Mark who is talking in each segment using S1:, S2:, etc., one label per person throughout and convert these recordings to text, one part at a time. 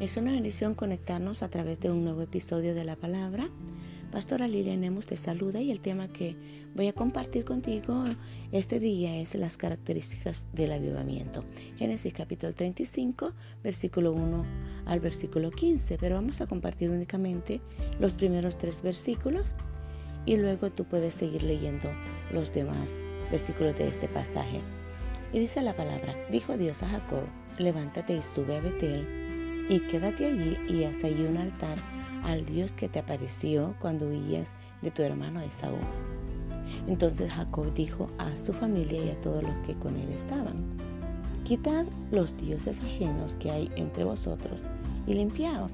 S1: Es una bendición conectarnos a través de un nuevo episodio de la palabra. Pastora Lilian Nemos te saluda y el tema que voy a compartir contigo este día es las características del avivamiento. Génesis capítulo 35, versículo 1 al versículo 15, pero vamos a compartir únicamente los primeros tres versículos y luego tú puedes seguir leyendo los demás versículos de este pasaje. Y dice la palabra, dijo Dios a Jacob, levántate y sube a Betel y quédate allí y haz allí un altar al Dios que te apareció cuando huías de tu hermano Esaú. Entonces Jacob dijo a su familia y a todos los que con él estaban, Quitad los dioses ajenos que hay entre vosotros y limpiaos,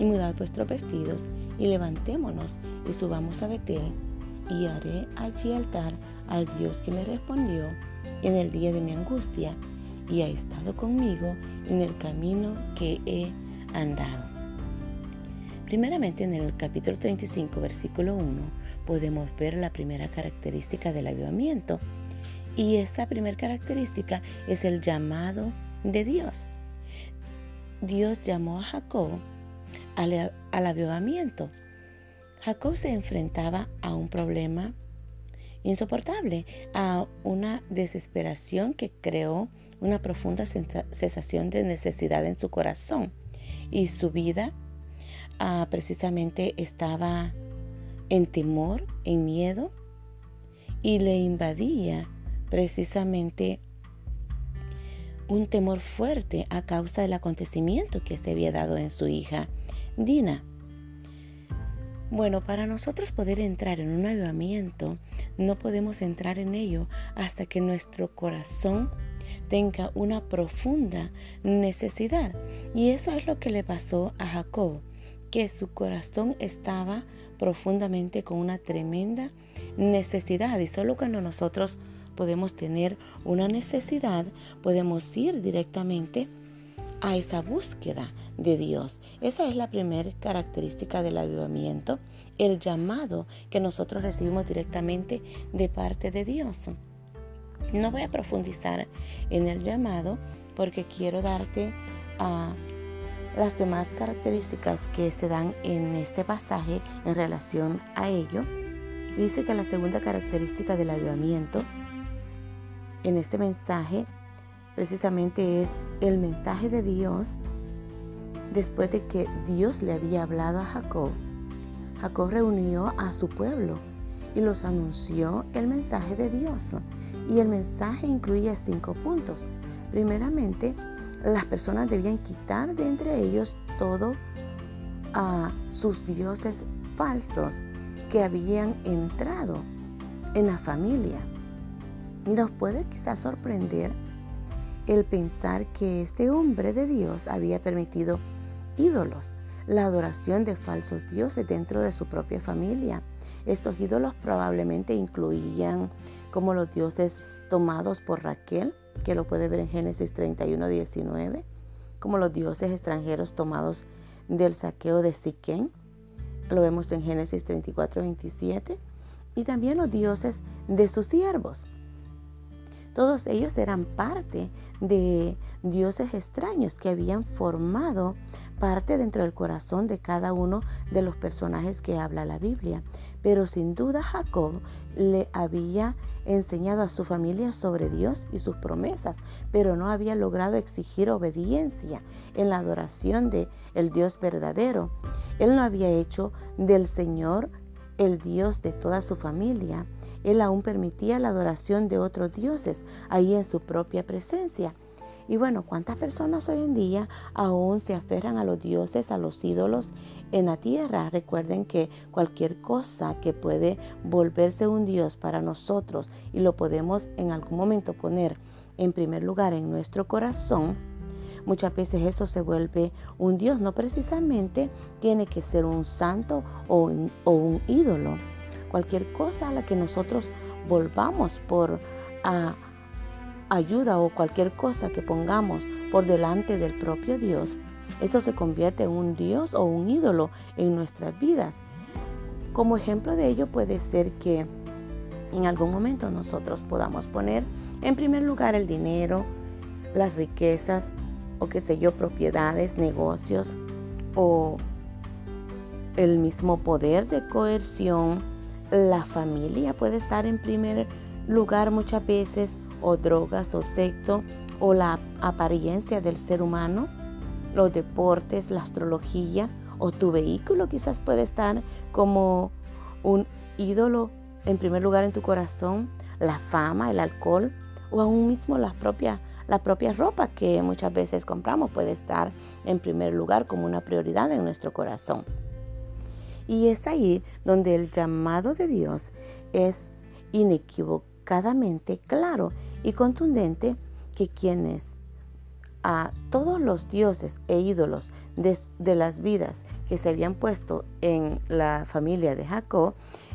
S1: y mudad vuestros vestidos y levantémonos y subamos a Betel, y haré allí altar al Dios que me respondió en el día de mi angustia y ha estado conmigo en el camino que he andado. Primeramente en el capítulo 35, versículo 1, podemos ver la primera característica del avivamiento. Y esa primera característica es el llamado de Dios. Dios llamó a Jacob al, al avivamiento. Jacob se enfrentaba a un problema insoportable, a una desesperación que creó una profunda sensación de necesidad en su corazón y su vida ah, precisamente estaba en temor, en miedo y le invadía precisamente un temor fuerte a causa del acontecimiento que se había dado en su hija Dina. Bueno, para nosotros poder entrar en un avivamiento, no podemos entrar en ello hasta que nuestro corazón tenga una profunda necesidad. Y eso es lo que le pasó a Jacob, que su corazón estaba profundamente con una tremenda necesidad. Y solo cuando nosotros podemos tener una necesidad, podemos ir directamente a esa búsqueda de Dios. Esa es la primera característica del avivamiento, el llamado que nosotros recibimos directamente de parte de Dios. No voy a profundizar en el llamado porque quiero darte a las demás características que se dan en este pasaje en relación a ello. Dice que la segunda característica del avivamiento en este mensaje precisamente es el mensaje de Dios después de que Dios le había hablado a Jacob. Jacob reunió a su pueblo y los anunció el mensaje de Dios. Y el mensaje incluía cinco puntos. Primeramente, las personas debían quitar de entre ellos todo a sus dioses falsos que habían entrado en la familia. Nos puede quizás sorprender el pensar que este hombre de Dios había permitido ídolos, la adoración de falsos dioses dentro de su propia familia. Estos ídolos probablemente incluían como los dioses tomados por Raquel, que lo puede ver en Génesis 31, 19, como los dioses extranjeros tomados del saqueo de Siquén, lo vemos en Génesis 34, 27, y también los dioses de sus siervos. Todos ellos eran parte de dioses extraños que habían formado parte dentro del corazón de cada uno de los personajes que habla la Biblia. Pero sin duda Jacob le había enseñado a su familia sobre Dios y sus promesas, pero no había logrado exigir obediencia en la adoración de el Dios verdadero. Él no había hecho del Señor el Dios de toda su familia. Él aún permitía la adoración de otros dioses ahí en su propia presencia. Y bueno, ¿cuántas personas hoy en día aún se aferran a los dioses, a los ídolos en la tierra? Recuerden que cualquier cosa que puede volverse un dios para nosotros y lo podemos en algún momento poner en primer lugar en nuestro corazón, muchas veces eso se vuelve un dios. No precisamente tiene que ser un santo o un, ídolo. Cualquier cosa a la que nosotros volvamos por a ayuda o cualquier cosa que pongamos por delante del propio Dios, eso se convierte en un Dios o un ídolo en nuestras vidas. Como ejemplo de ello puede ser que en algún momento nosotros podamos poner en primer lugar el dinero, las riquezas o qué sé yo, propiedades, negocios o el mismo poder de coerción. La familia puede estar en primer lugar muchas veces o drogas o sexo o la apariencia del ser humano, los deportes, la astrología o tu vehículo quizás puede estar como un ídolo en primer lugar en tu corazón, la fama, el alcohol o aún mismo la propia, la propia ropa que muchas veces compramos puede estar en primer lugar como una prioridad en nuestro corazón. Y es ahí donde el llamado de Dios es inequivocadamente claro y contundente que quienes a todos los dioses e ídolos de, las vidas que se habían puesto en la familia de Jacob,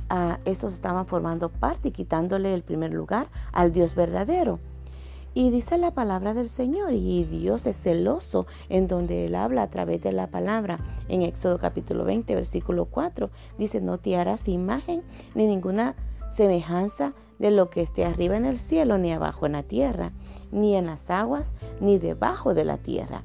S1: a esos estaban formando parte y quitándole el primer lugar al Dios verdadero. Y dice la palabra del Señor, y Dios es celoso en donde Él habla a través de la palabra. En Éxodo capítulo 20, versículo 4, dice, no te harás imagen ni ninguna semejanza de lo que esté arriba en el cielo, ni abajo en la tierra, ni en las aguas, ni debajo de la tierra.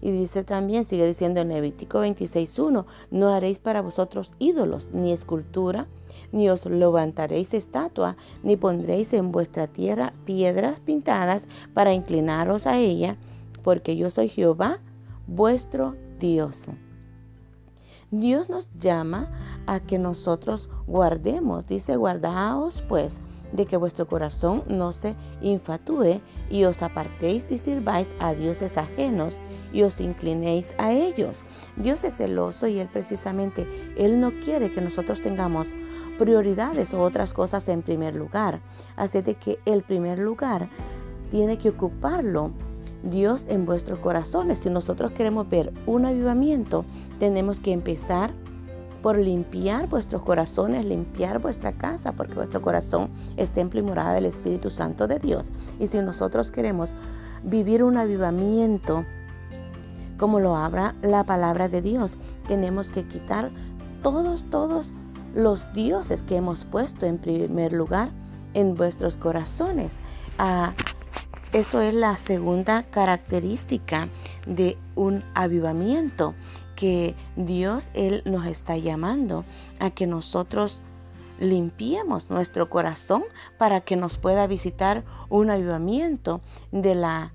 S1: Y dice también, sigue diciendo en Levítico 26.1, no haréis para vosotros ídolos, ni escultura, ni os levantaréis estatua, ni pondréis en vuestra tierra piedras pintadas para inclinaros a ella, porque yo soy Jehová, vuestro Dios. Dios nos llama a que nosotros guardemos, dice, guardaos pues de que vuestro corazón no se infatúe y os apartéis y sirváis a dioses ajenos y os inclinéis a ellos. Dios es celoso y Él precisamente, Él no quiere que nosotros tengamos prioridades o otras cosas en primer lugar. Así de que el primer lugar tiene que ocuparlo Dios en vuestros corazones. Si nosotros queremos ver un avivamiento, tenemos que empezar por limpiar vuestros corazones, limpiar vuestra casa, porque vuestro corazón es templo y morada del Espíritu Santo de Dios. Y si nosotros queremos vivir un avivamiento, como lo habla la palabra de Dios, tenemos que quitar todos, todos los dioses que hemos puesto en primer lugar en vuestros corazones. Ah, eso es la segunda característica de un avivamiento que Dios Él nos está llamando a que nosotros limpiemos nuestro corazón para que nos pueda visitar un avivamiento de la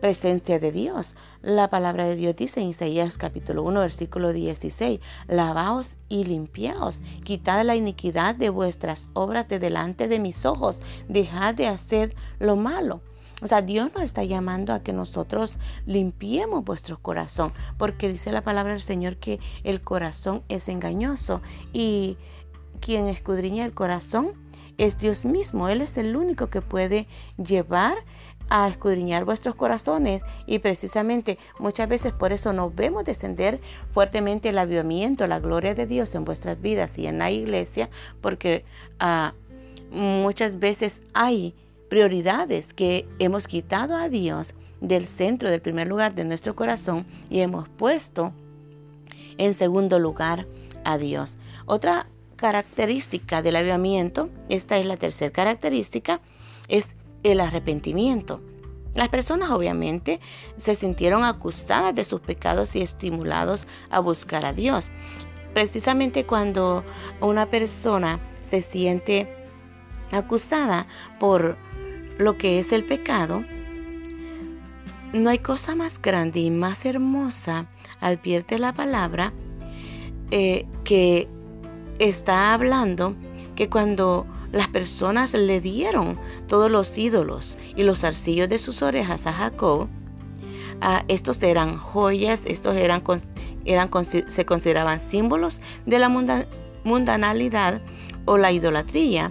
S1: presencia de Dios. La palabra de Dios dice en Isaías capítulo 1 versículo 16, lavaos y limpiaos, quitad la iniquidad de vuestras obras de delante de mis ojos, dejad de hacer lo malo. O sea, Dios nos está llamando a que nosotros limpiemos vuestro corazón, porque dice la palabra del Señor que el corazón es engañoso y quien escudriña el corazón es Dios mismo. Él es el único que puede llevar a escudriñar vuestros corazones y precisamente muchas veces por eso nos vemos descender fuertemente el avivamiento, la gloria de Dios en vuestras vidas y en la iglesia, porque ah, muchas veces hay prioridades que hemos quitado a Dios del centro, del primer lugar de nuestro corazón y hemos puesto en segundo lugar a Dios. Otra característica del avivamiento, esta es la tercera característica, es el arrepentimiento. Las personas obviamente se sintieron acusadas de sus pecados y estimulados a buscar a Dios. Precisamente cuando una persona se siente acusada por lo que es el pecado, no hay cosa más grande y más hermosa, advierte la palabra, eh, que está hablando que cuando las personas le dieron todos los ídolos y los arcillos de sus orejas a Jacob, estos eran joyas, estos eran, eran, se consideraban símbolos de la mundanalidad o la idolatría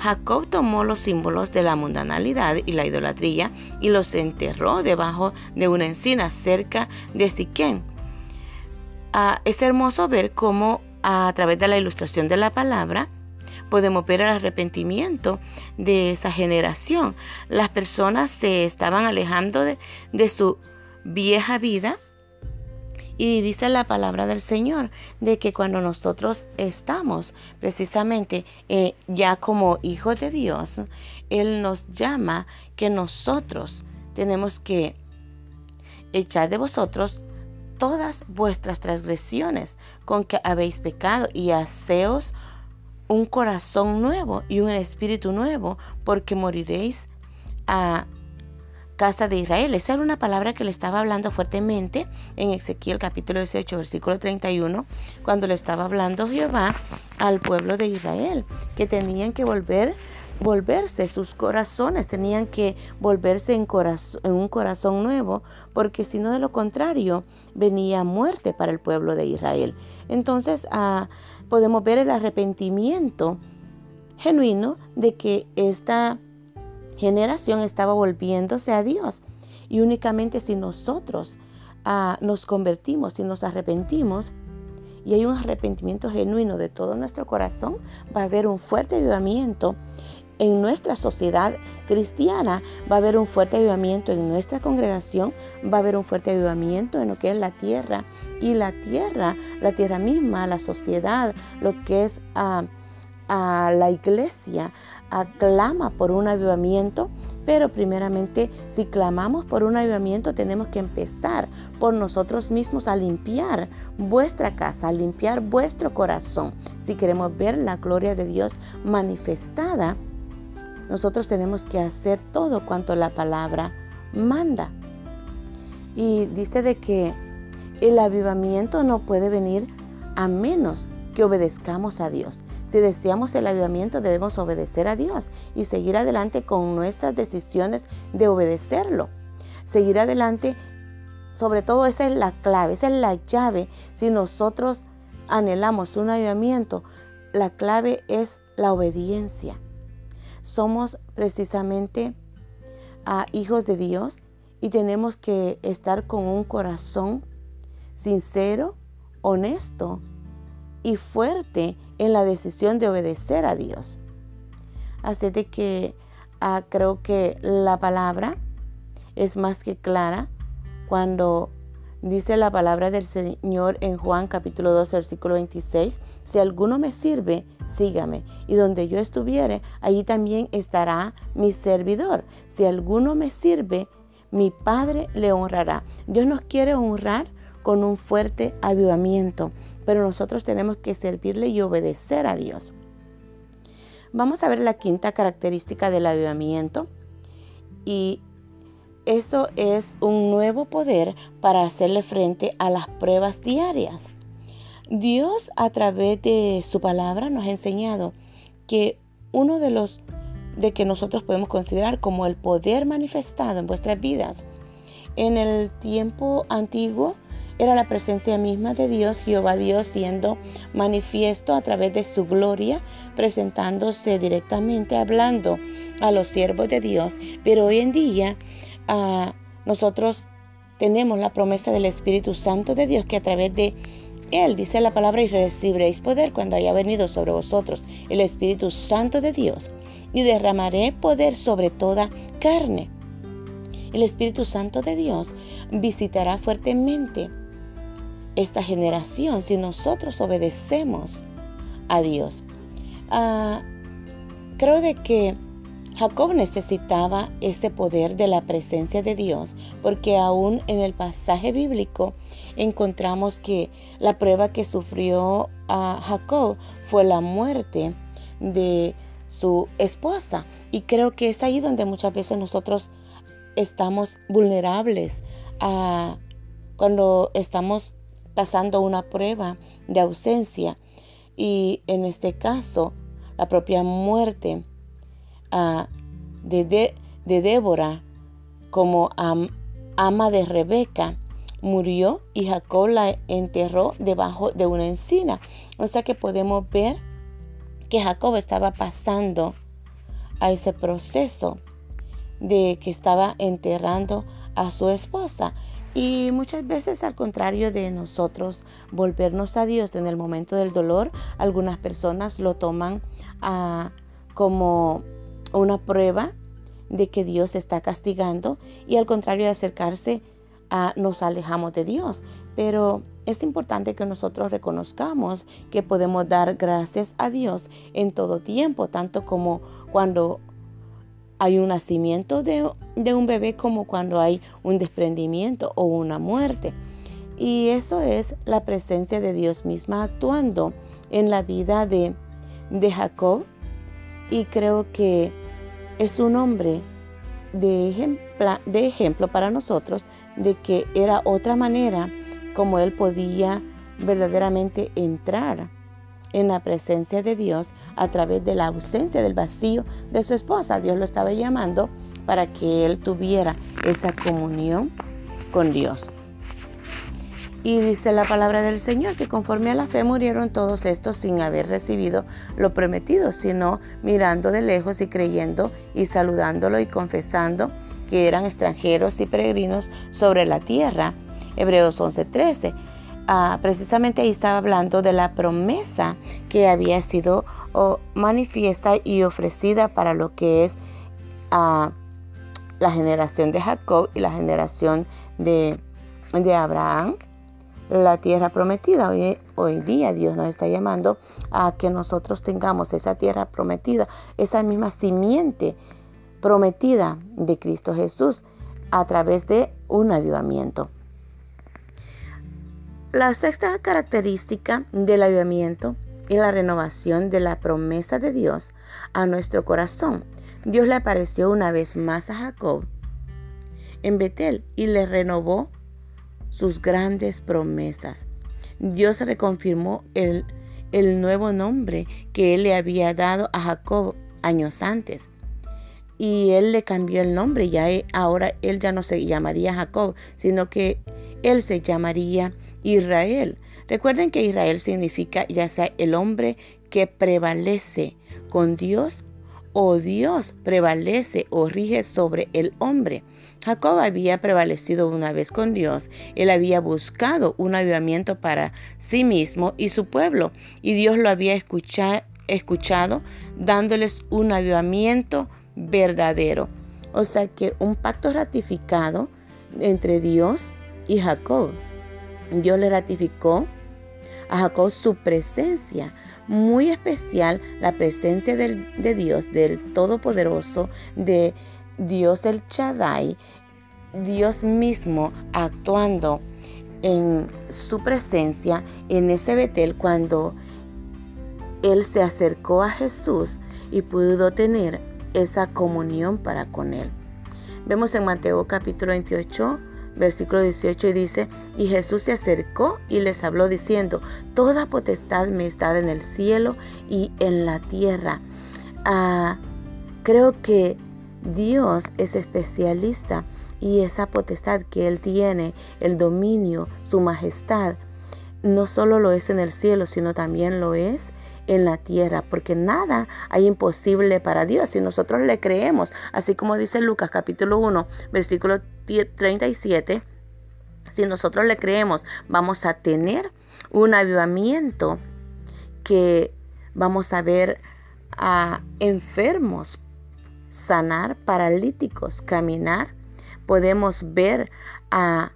S1: Jacob tomó los símbolos de la mundanalidad y la idolatría y los enterró debajo de una encina cerca de Siquén. Ah, es hermoso ver cómo a través de la ilustración de la palabra podemos ver el arrepentimiento de esa generación. Las personas se estaban alejando de su vieja vida y dice la palabra del Señor de que cuando nosotros estamos precisamente eh, ya como hijos de Dios, Él nos llama que nosotros tenemos que echad de vosotros todas vuestras transgresiones con que habéis pecado y haceos un corazón nuevo y un espíritu nuevo, porque moriréis a casa de Israel. Esa era una palabra que le estaba hablando fuertemente en Ezequiel capítulo 18, versículo 31, cuando le estaba hablando Jehová al pueblo de Israel, que tenían que volver volverse sus corazones, tenían que volverse en, un corazón nuevo, porque si no de lo contrario venía muerte para el pueblo de Israel. Entonces ah, podemos ver el arrepentimiento genuino de que esta generación estaba volviéndose a Dios. Y únicamente si nosotros ah, nos convertimos, y nos arrepentimos, y hay un arrepentimiento genuino de todo nuestro corazón, va a haber un fuerte avivamiento en nuestra sociedad cristiana, va a haber un fuerte avivamiento en nuestra congregación, va a haber un fuerte avivamiento en lo que es la tierra y la tierra, la tierra misma, la sociedad, lo que es ah, a la iglesia, aclama por un avivamiento, pero primeramente si clamamos por un avivamiento tenemos que empezar por nosotros mismos a limpiar vuestra casa, a limpiar vuestro corazón. Si queremos ver la gloria de Dios manifestada, nosotros tenemos que hacer todo cuanto la palabra manda. Y dice de que el avivamiento no puede venir a menos que obedezcamos a Dios. Si deseamos el avivamiento debemos obedecer a Dios y seguir adelante con nuestras decisiones de obedecerlo. Seguir adelante, sobre todo esa es la clave, esa es la llave. Si nosotros anhelamos un avivamiento, la clave es la obediencia. Somos precisamente ah, hijos de Dios y tenemos que estar con un corazón sincero, honesto y fuerte en la decisión de obedecer a Dios. Así de que ah, creo que la palabra es más que clara cuando dice la palabra del Señor en Juan capítulo 2 versículo 26, si alguno me sirve, sígame, y donde yo estuviere, allí también estará mi servidor. Si alguno me sirve, mi Padre le honrará. Dios nos quiere honrar con un fuerte avivamiento pero nosotros tenemos que servirle y obedecer a Dios. Vamos a ver la quinta característica del avivamiento y eso es un nuevo poder para hacerle frente a las pruebas diarias. Dios a través de su palabra nos ha enseñado que uno de los de que nosotros podemos considerar como el poder manifestado en vuestras vidas en el tiempo antiguo era la presencia misma de Dios, Jehová Dios siendo manifiesto a través de su gloria, presentándose directamente, hablando a los siervos de Dios. Pero hoy en día ah, nosotros tenemos la promesa del Espíritu Santo de Dios que a través de él dice la palabra y recibiréis poder cuando haya venido sobre vosotros el Espíritu Santo de Dios y derramaré poder sobre toda carne. El Espíritu Santo de Dios visitará fuertemente esta generación si nosotros obedecemos a Dios. Ah, creo de que Jacob necesitaba ese poder de la presencia de Dios, porque aún en el pasaje bíblico encontramos que la prueba que sufrió a Jacob fue la muerte de su esposa. Y creo que es ahí donde muchas veces nosotros estamos vulnerables a cuando estamos pasando una prueba de ausencia y en este caso la propia muerte ah, de, de, Débora como ama de Rebeca murió y Jacob la enterró debajo de una encina. O sea que podemos ver que Jacob estaba pasando a ese proceso de que estaba enterrando a su esposa. Y muchas veces al contrario de nosotros volvernos a Dios en el momento del dolor, algunas personas lo toman ah, como una prueba de que Dios está castigando y al contrario de acercarse a nos alejamos de Dios. Pero es importante que nosotros reconozcamos que podemos dar gracias a Dios en todo tiempo, tanto como cuando hay un nacimiento de, un bebé como cuando hay un desprendimiento o una muerte. Y eso es la presencia de Dios misma actuando en la vida de, Jacob. Y creo que es un hombre de ejemplo para nosotros de que era otra manera como él podía verdaderamente entrar en la presencia de Dios a través de la ausencia del vacío de su esposa. Dios lo estaba llamando para que él tuviera esa comunión con Dios. Y dice la palabra del Señor que conforme a la fe murieron todos estos sin haber recibido lo prometido, sino mirando de lejos y creyendo y saludándolo y confesando que eran extranjeros y peregrinos sobre la tierra. Hebreos 11:13. Ah, precisamente ahí estaba hablando de la promesa que había sido manifiesta y ofrecida para lo que es ah, la generación de Jacob y la generación de, de Abraham, la tierra prometida. Hoy, hoy día Dios nos está llamando a que nosotros tengamos esa tierra prometida, esa misma simiente prometida de Cristo Jesús a través de un avivamiento. La sexta característica del avivamiento es la renovación de la promesa de Dios a nuestro corazón. Dios le apareció una vez más a Jacob en Betel y le renovó sus grandes promesas. Dios reconfirmó el, el nuevo nombre que él le había dado a Jacob años antes. Y él le cambió el nombre, ya ahora él ya no se llamaría Jacob, sino que él se llamaría Israel. Recuerden que Israel significa ya sea el hombre que prevalece con Dios o Dios prevalece o rige sobre el hombre. Jacob había prevalecido una vez con Dios, él había buscado un avivamiento para sí mismo y su pueblo, y Dios lo había escuchado, escuchado dándoles un avivamiento verdadero. O sea que un pacto ratificado entre Dios y Jacob. Dios le ratificó a Jacob su presencia, muy especial la presencia de Dios, del Todopoderoso, de Dios el Chadai, Dios mismo actuando en su presencia en ese Betel cuando él se acercó a Jesús y pudo tener esa comunión para con él. Vemos en Mateo capítulo 28, versículo 18 y dice, y Jesús se acercó y les habló diciendo, toda potestad me está en el cielo y en la tierra. Ah, creo que Dios es especialista y esa potestad que Él tiene, el dominio, su majestad, no solo lo es en el cielo, sino también lo es en la tierra, porque nada hay imposible para Dios si nosotros le creemos, así como dice Lucas capítulo 1, versículo 37, si nosotros le creemos, vamos a tener un avivamiento que vamos a ver a enfermos sanar, paralíticos caminar, podemos ver a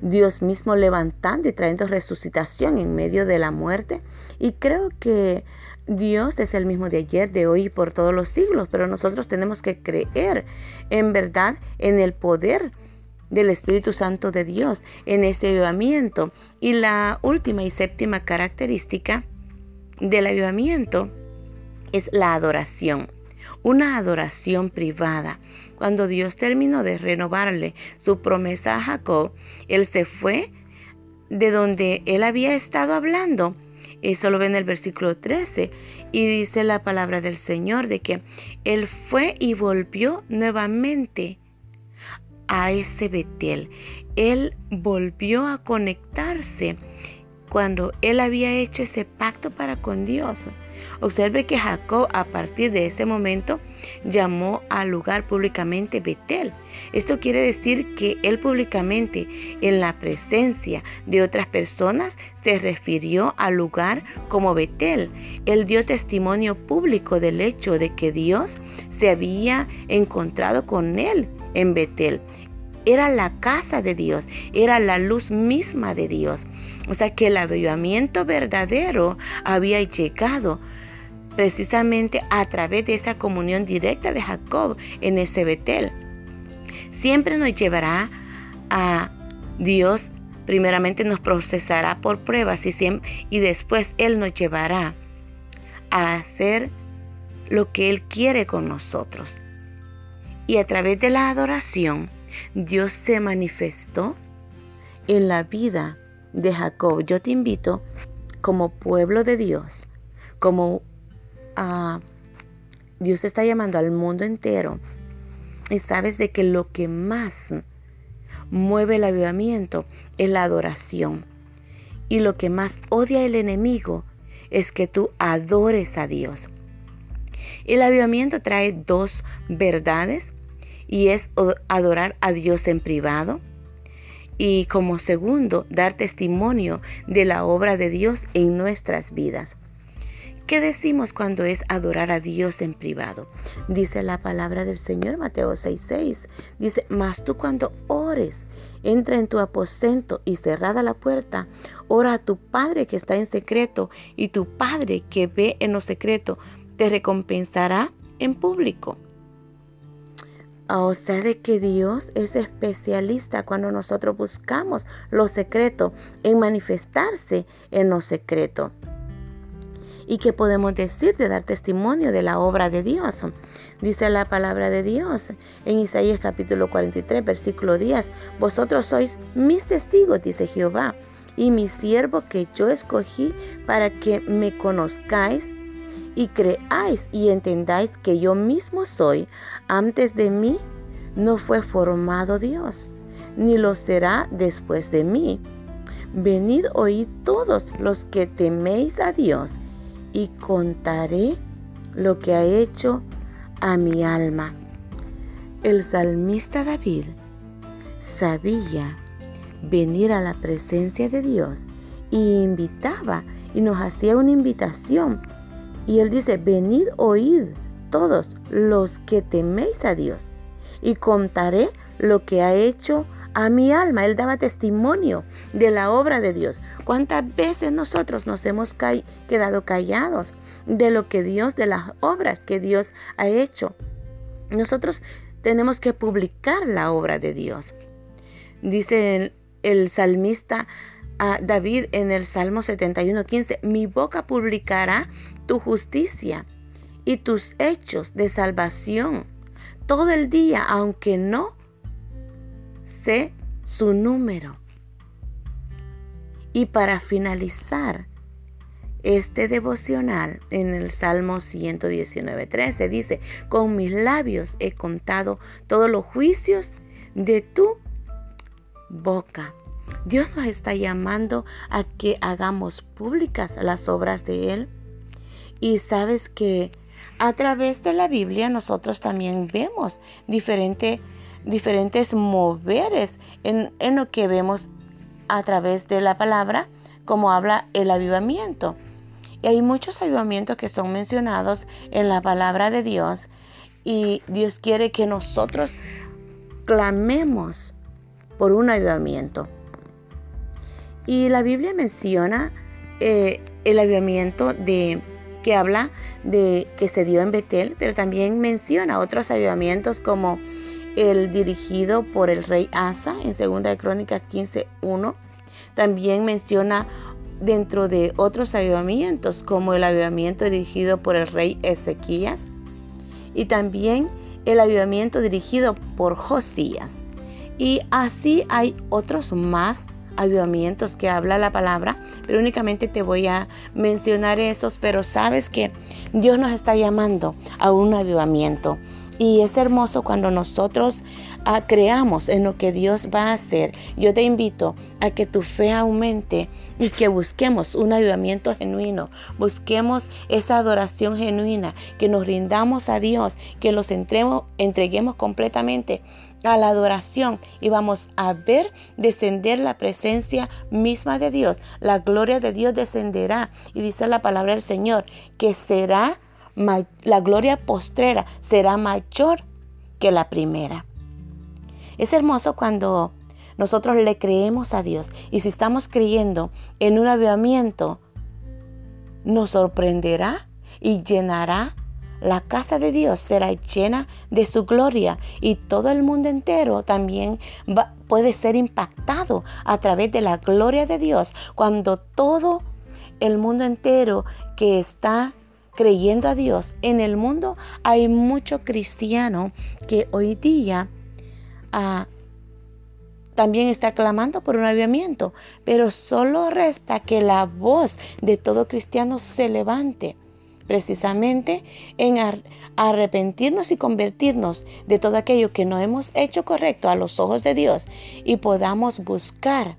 S1: Dios mismo levantando y trayendo resucitación en medio de la muerte. Y creo que Dios es el mismo de ayer, de hoy y por todos los siglos, pero nosotros tenemos que creer en verdad en el poder del Espíritu Santo de Dios, en ese avivamiento. Y la última y séptima característica del avivamiento es la adoración una adoración privada. Cuando Dios terminó de renovarle su promesa a Jacob, él se fue de donde él había estado hablando. Eso lo ve en el versículo 13 y dice la palabra del Señor de que él fue y volvió nuevamente a ese Betel. Él volvió a conectarse cuando él había hecho ese pacto para con Dios. Observe que Jacob a partir de ese momento llamó al lugar públicamente Betel. Esto quiere decir que él públicamente en la presencia de otras personas se refirió al lugar como Betel. Él dio testimonio público del hecho de que Dios se había encontrado con él en Betel era la casa de Dios, era la luz misma de Dios. O sea que el avivamiento verdadero había llegado precisamente a través de esa comunión directa de Jacob en ese Betel. Siempre nos llevará a Dios, primeramente nos procesará por pruebas y, y después Él nos llevará a hacer lo que Él quiere con nosotros. Y a través de la adoración, Dios se manifestó en la vida de Jacob. Yo te invito como pueblo de Dios, como uh, Dios está llamando al mundo entero. Y sabes de que lo que más mueve el avivamiento es la adoración. Y lo que más odia el enemigo es que tú adores a Dios. El avivamiento trae dos verdades y es adorar a Dios en privado y como segundo dar testimonio de la obra de Dios en nuestras vidas. ¿Qué decimos cuando es adorar a Dios en privado? Dice la palabra del Señor Mateo 6:6. Dice, mas tú cuando ores, entra en tu aposento y cerrada la puerta, ora a tu Padre que está en secreto y tu Padre que ve en lo secreto te recompensará en público. O sea, de que Dios es especialista cuando nosotros buscamos lo secreto, en manifestarse en lo secreto. ¿Y qué podemos decir de dar testimonio de la obra de Dios? Dice la palabra de Dios en Isaías capítulo 43, versículo 10. Vosotros sois mis testigos, dice Jehová, y mi siervo que yo escogí para que me conozcáis y creáis y entendáis que yo mismo soy, antes de mí no fue formado Dios, ni lo será después de mí. Venid oíd todos los que teméis a Dios, y contaré lo que ha hecho a mi alma. El salmista David sabía venir a la presencia de Dios y invitaba y nos hacía una invitación y él dice, venid, oíd todos los que teméis a Dios, y contaré lo que ha hecho a mi alma. Él daba testimonio de la obra de Dios. ¿Cuántas veces nosotros nos hemos quedado callados de lo que Dios, de las obras que Dios ha hecho? Nosotros tenemos que publicar la obra de Dios. Dice el, salmista, David en el Salmo 71:15, mi boca publicará tu justicia y tus hechos de salvación todo el día, aunque no sé su número. Y para finalizar este devocional en el Salmo 119:13 dice, con mis labios he contado todos los juicios de tu boca. Dios nos está llamando a que hagamos públicas las obras de Él. Y sabes que a través de la Biblia nosotros también vemos diferentes moveres en, en lo que vemos a través de la palabra, como habla el avivamiento. Y hay muchos avivamientos que son mencionados en la palabra de Dios y Dios quiere que nosotros clamemos por un avivamiento. Y la Biblia menciona eh, el avivamiento de que habla de que se dio en Betel, pero también menciona otros avivamientos como el dirigido por el rey Asa en 2 de Crónicas 15:1. También menciona dentro de otros avivamientos como el avivamiento dirigido por el rey Ezequías y también el avivamiento dirigido por Josías. Y así hay otros más avivamientos que habla la palabra, pero únicamente te voy a mencionar esos, pero sabes que Dios nos está llamando a un avivamiento. Y es hermoso cuando nosotros ah, creamos en lo que Dios va a hacer. Yo te invito a que tu fe aumente y que busquemos un avivamiento genuino. Busquemos esa adoración genuina, que nos rindamos a Dios, que los entreguemos completamente a la adoración y vamos a ver descender la presencia misma de Dios. La gloria de Dios descenderá y dice la palabra del Señor que será la gloria postrera será mayor que la primera. Es hermoso cuando nosotros le creemos a Dios y si estamos creyendo en un avivamiento, nos sorprenderá y llenará la casa de Dios será llena de su gloria y todo el mundo entero también puede ser impactado a través de la gloria de Dios. Cuando todo el mundo entero que está creyendo a Dios en el mundo hay mucho cristiano que hoy día también está clamando por un avivamiento, pero solo resta que la voz de todo cristiano se levante precisamente en arrepentirnos y convertirnos de todo aquello que no hemos hecho correcto a los ojos de Dios y podamos buscar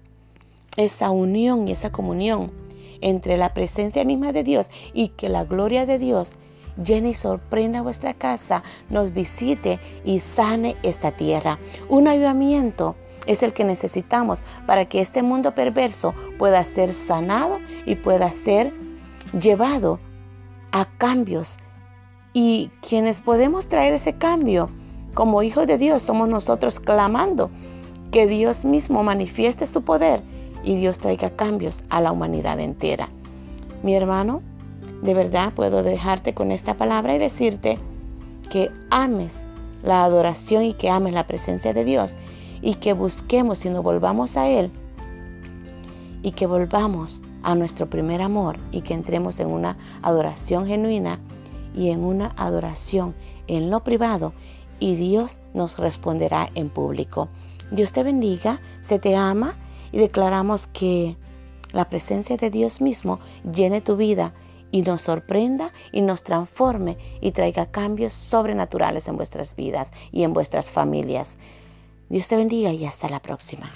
S1: esa unión y esa comunión entre la presencia misma de Dios y que la gloria de Dios llene y sorprenda vuestra casa, nos visite y sane esta tierra. Un avivamiento es el que necesitamos para que este mundo perverso pueda ser sanado y pueda ser llevado a cambios. Y quienes podemos traer ese cambio como hijos de Dios somos nosotros clamando que Dios mismo manifieste su poder y Dios traiga cambios a la humanidad entera. Mi hermano, de verdad puedo dejarte con esta palabra y decirte que ames la adoración y que ames la presencia de Dios y que busquemos y nos volvamos a Él y que volvamos a nuestro primer amor y que entremos en una adoración genuina y en una adoración en lo privado y Dios nos responderá en público. Dios te bendiga, se te ama y declaramos que la presencia de Dios mismo llene tu vida y nos sorprenda y nos transforme y traiga cambios sobrenaturales en vuestras vidas y en vuestras familias. Dios te bendiga y hasta la próxima.